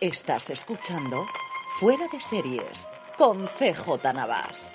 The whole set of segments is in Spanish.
Estás escuchando Fuera de Series con CJ Navas.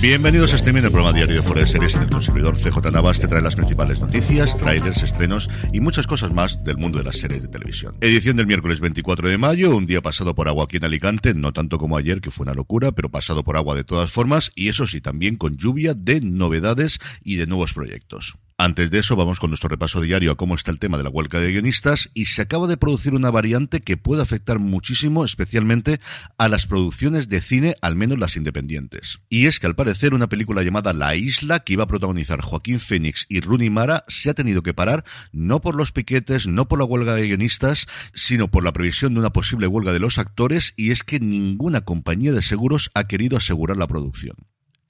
Bienvenidos a Streaming, el programa diario de Fuera de Series en el consumidor CJ Navas te trae las principales noticias, trailers, estrenos y muchas cosas más del mundo de las series de televisión. Edición del miércoles 24 de mayo, un día pasado por agua aquí en Alicante, no tanto como ayer, que fue una locura, pero pasado por agua de todas formas, y eso sí, también con lluvia de novedades y de nuevos proyectos. Antes de eso, vamos con nuestro repaso diario a cómo está el tema de la huelga de guionistas y se acaba de producir una variante que puede afectar muchísimo, especialmente a las producciones de cine, al menos las independientes. Y es que al parecer una película llamada La Isla, que iba a protagonizar Joaquín Phoenix y Rooney Mara, se ha tenido que parar no por los piquetes, no por la huelga de guionistas, sino por la previsión de una posible huelga de los actores y es que ninguna compañía de seguros ha querido asegurar la producción.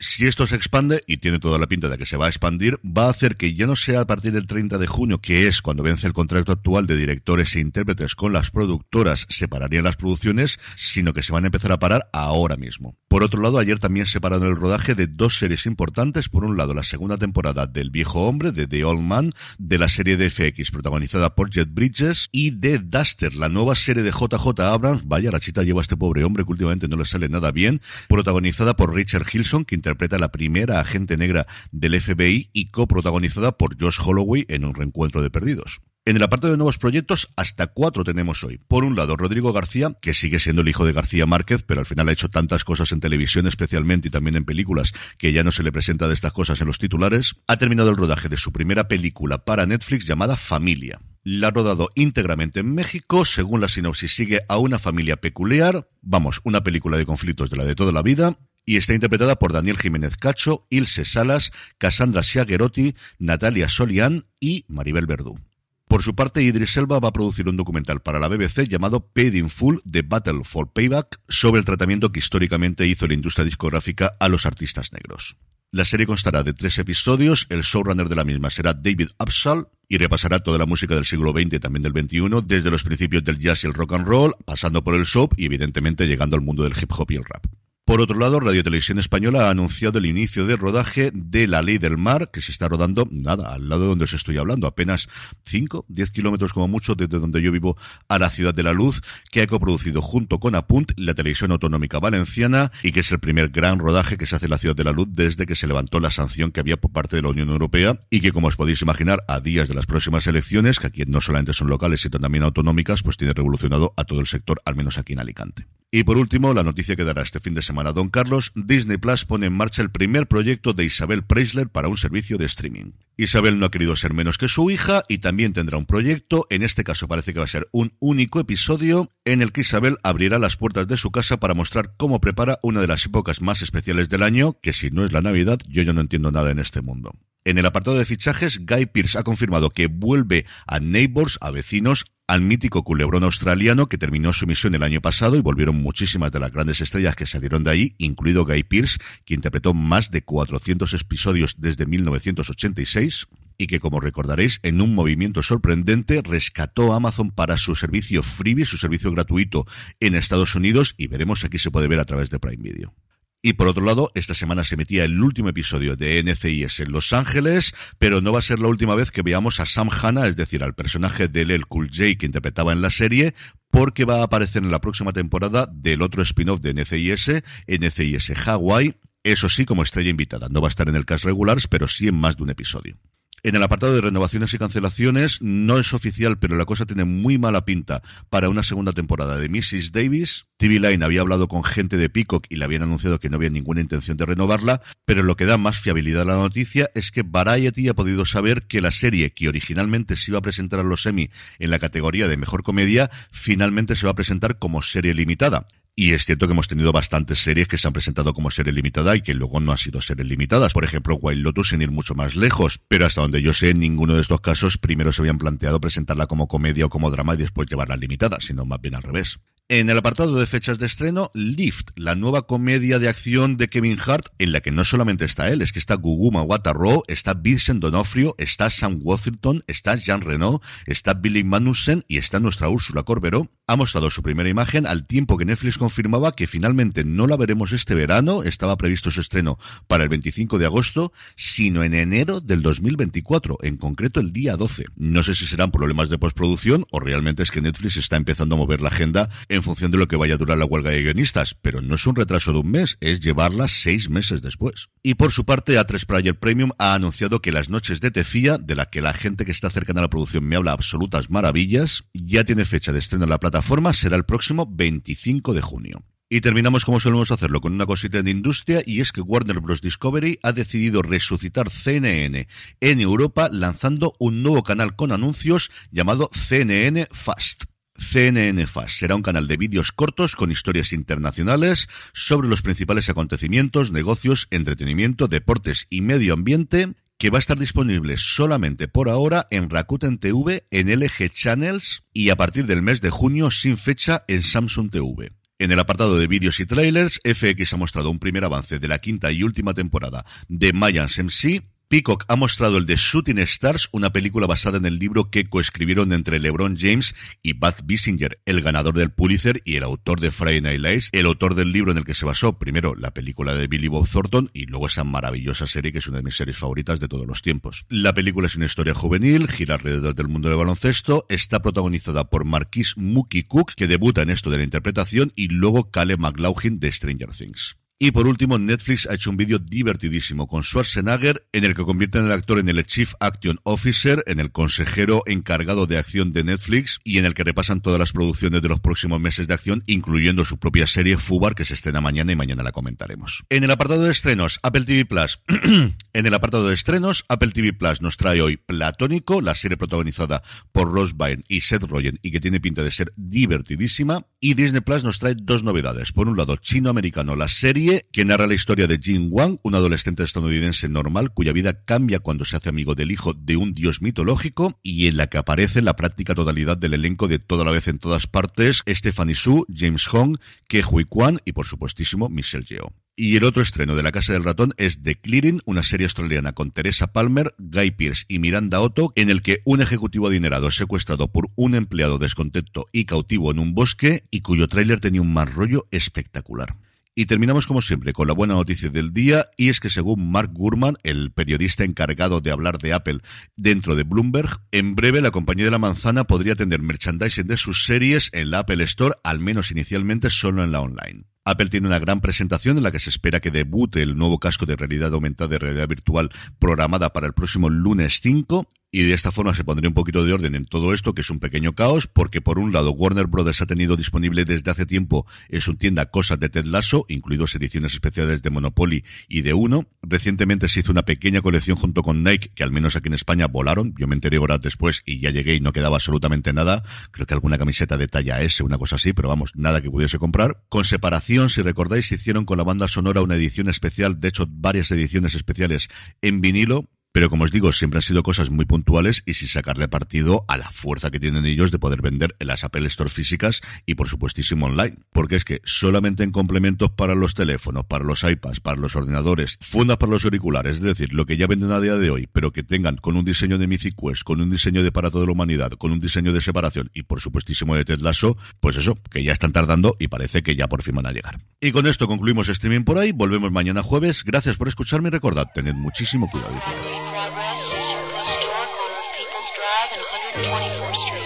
Si esto se expande, y tiene toda la pinta de que se va a expandir, va a hacer que ya no sea a partir del 30 de junio, que es cuando vence el contrato actual de directores e intérpretes con las productoras, se pararían las producciones, sino que se van a empezar a parar ahora mismo. Por otro lado, ayer también se pararon el rodaje de dos series importantes. Por un lado, la segunda temporada del Viejo Hombre, de The Old Man, de la serie de FX protagonizada por Jet Bridges, y de Duster, la nueva serie de JJ Abrams, vaya la chita lleva a este pobre hombre que últimamente no le sale nada bien, protagonizada por Richard Hilson, que la primera agente negra del FBI y coprotagonizada por Josh Holloway en un reencuentro de perdidos. En el apartado de nuevos proyectos, hasta cuatro tenemos hoy. Por un lado, Rodrigo García, que sigue siendo el hijo de García Márquez, pero al final ha hecho tantas cosas en televisión especialmente y también en películas que ya no se le presenta de estas cosas en los titulares, ha terminado el rodaje de su primera película para Netflix llamada Familia. La ha rodado íntegramente en México, según la sinopsis sigue a una familia peculiar, vamos, una película de conflictos de la de toda la vida, y está interpretada por Daniel Jiménez Cacho, Ilse Salas, Cassandra Siagerotti, Natalia Solián y Maribel Verdú. Por su parte, Idris Elba va a producir un documental para la BBC llamado Paid in Full The Battle for Payback sobre el tratamiento que históricamente hizo la industria discográfica a los artistas negros. La serie constará de tres episodios, el showrunner de la misma será David Absal y repasará toda la música del siglo XX y también del XXI, desde los principios del jazz y el rock and roll, pasando por el soap y evidentemente llegando al mundo del hip hop y el rap. Por otro lado, Radio Televisión Española ha anunciado el inicio de rodaje de La Ley del Mar, que se está rodando, nada, al lado de donde os estoy hablando, apenas 5, 10 kilómetros como mucho desde donde yo vivo a la Ciudad de la Luz, que ha coproducido junto con Apunt, la televisión autonómica valenciana, y que es el primer gran rodaje que se hace en la Ciudad de la Luz desde que se levantó la sanción que había por parte de la Unión Europea, y que como os podéis imaginar, a días de las próximas elecciones, que aquí no solamente son locales, sino también autonómicas, pues tiene revolucionado a todo el sector, al menos aquí en Alicante. Y por último, la noticia que dará este fin de semana Don Carlos, Disney Plus pone en marcha el primer proyecto de Isabel Preisler para un servicio de streaming. Isabel no ha querido ser menos que su hija y también tendrá un proyecto, en este caso parece que va a ser un único episodio, en el que Isabel abrirá las puertas de su casa para mostrar cómo prepara una de las épocas más especiales del año, que si no es la Navidad, yo ya no entiendo nada en este mundo. En el apartado de fichajes, Guy Pearce ha confirmado que vuelve a Neighbors, a vecinos, al mítico culebrón australiano que terminó su misión el año pasado y volvieron muchísimas de las grandes estrellas que salieron de ahí, incluido Guy Pearce, que interpretó más de 400 episodios desde 1986 y que, como recordaréis, en un movimiento sorprendente rescató Amazon para su servicio freebie, su servicio gratuito en Estados Unidos y veremos aquí se puede ver a través de Prime Video. Y por otro lado, esta semana se metía el último episodio de NCIS en Los Ángeles, pero no va a ser la última vez que veamos a Sam Hanna, es decir, al personaje de El Cool J que interpretaba en la serie, porque va a aparecer en la próxima temporada del otro spin-off de NCIS, NCIS Hawaii, eso sí como estrella invitada. No va a estar en el cast regular, pero sí en más de un episodio. En el apartado de renovaciones y cancelaciones, no es oficial, pero la cosa tiene muy mala pinta para una segunda temporada de Mrs. Davis. TV Line había hablado con gente de Peacock y le habían anunciado que no había ninguna intención de renovarla, pero lo que da más fiabilidad a la noticia es que Variety ha podido saber que la serie que originalmente se iba a presentar a los Emmy en la categoría de mejor comedia, finalmente se va a presentar como serie limitada. Y es cierto que hemos tenido bastantes series que se han presentado como serie limitada y que luego no han sido series limitadas. Por ejemplo, Wild Lotus sin ir mucho más lejos. Pero hasta donde yo sé, en ninguno de estos casos primero se habían planteado presentarla como comedia o como drama y después llevarla limitada, sino más bien al revés. En el apartado de fechas de estreno, Lift, la nueva comedia de acción de Kevin Hart, en la que no solamente está él, es que está Guguma Watarro, está Vincent Donofrio, está Sam Worthington, está Jean Reno, está Billy Manussen y está nuestra Úrsula Corberó. Ha mostrado su primera imagen al tiempo que Netflix confirmaba que finalmente no la veremos este verano, estaba previsto su estreno para el 25 de agosto, sino en enero del 2024, en concreto el día 12. No sé si serán problemas de postproducción o realmente es que Netflix está empezando a mover la agenda en en función de lo que vaya a durar la huelga de guionistas, pero no es un retraso de un mes, es llevarla seis meses después. Y por su parte, A3 Player Premium ha anunciado que Las Noches de Tefía, de la que la gente que está cercana a la producción me habla absolutas maravillas, ya tiene fecha de estreno en la plataforma, será el próximo 25 de junio. Y terminamos como solemos hacerlo con una cosita de industria y es que Warner Bros. Discovery ha decidido resucitar CNN en Europa lanzando un nuevo canal con anuncios llamado CNN Fast. CNN Fast será un canal de vídeos cortos con historias internacionales sobre los principales acontecimientos, negocios, entretenimiento, deportes y medio ambiente que va a estar disponible solamente por ahora en Rakuten TV, en LG Channels y a partir del mes de junio sin fecha en Samsung TV. En el apartado de vídeos y trailers, FX ha mostrado un primer avance de la quinta y última temporada de Mayans MC Peacock ha mostrado el de Shooting Stars, una película basada en el libro que coescribieron entre LeBron James y Bud Bissinger, el ganador del Pulitzer y el autor de Friday Night Lights, el autor del libro en el que se basó primero la película de Billy Bob Thornton y luego esa maravillosa serie que es una de mis series favoritas de todos los tiempos. La película es una historia juvenil, gira alrededor del mundo del baloncesto, está protagonizada por Marquis Mookie Cook, que debuta en esto de la interpretación, y luego Caleb McLaughlin de Stranger Things. Y por último, Netflix ha hecho un vídeo divertidísimo con Schwarzenegger en el que convierten al actor en el Chief Action Officer, en el consejero encargado de acción de Netflix y en el que repasan todas las producciones de los próximos meses de acción, incluyendo su propia serie Fubar que se estrena mañana y mañana la comentaremos. En el apartado de estrenos, Apple TV Plus. en el apartado de estrenos, Apple TV Plus nos trae hoy Platónico, la serie protagonizada por Ross Byrne y Seth Rogen y que tiene pinta de ser divertidísima. Y Disney Plus nos trae dos novedades. Por un lado, chino-americano, la que narra la historia de Jin Wang, un adolescente estadounidense normal cuya vida cambia cuando se hace amigo del hijo de un dios mitológico y en la que aparece la práctica totalidad del elenco de toda la vez en todas partes, Stephanie Su, James Hong, Ke Hui Kwan y por supuestísimo Michelle Yeoh. Y el otro estreno de La Casa del Ratón es The Clearing, una serie australiana con Teresa Palmer, Guy Pearce y Miranda Otto, en el que un ejecutivo adinerado es secuestrado por un empleado descontento y cautivo en un bosque y cuyo tráiler tenía un mal rollo espectacular. Y terminamos como siempre con la buena noticia del día y es que según Mark Gurman, el periodista encargado de hablar de Apple dentro de Bloomberg, en breve la compañía de la manzana podría tener merchandising de sus series en la Apple Store, al menos inicialmente solo en la online. Apple tiene una gran presentación en la que se espera que debute el nuevo casco de realidad aumentada de realidad virtual programada para el próximo lunes 5 y de esta forma se pondría un poquito de orden en todo esto, que es un pequeño caos, porque por un lado Warner Brothers ha tenido disponible desde hace tiempo en su tienda cosas de Ted Lasso, incluidos ediciones especiales de Monopoly y de Uno. Recientemente se hizo una pequeña colección junto con Nike, que al menos aquí en España volaron. Yo me enteré horas después y ya llegué y no quedaba absolutamente nada. Creo que alguna camiseta de talla S, una cosa así, pero vamos, nada que pudiese comprar. Con separación, si recordáis, se hicieron con la banda sonora una edición especial, de hecho varias ediciones especiales en vinilo, pero como os digo, siempre han sido cosas muy puntuales y sin sacarle partido a la fuerza que tienen ellos de poder vender en las Apple Store físicas y por supuestísimo online. Porque es que solamente en complementos para los teléfonos, para los iPads, para los ordenadores, fundas para los auriculares, es decir, lo que ya venden a día de hoy, pero que tengan con un diseño de Mythic con un diseño de Para toda la humanidad, con un diseño de separación y por supuestísimo de Ted Lasso, pues eso, que ya están tardando y parece que ya por fin van a llegar. Y con esto concluimos streaming por ahí, volvemos mañana jueves, gracias por escucharme y recordad, tened muchísimo cuidado y Drive and 124th Street.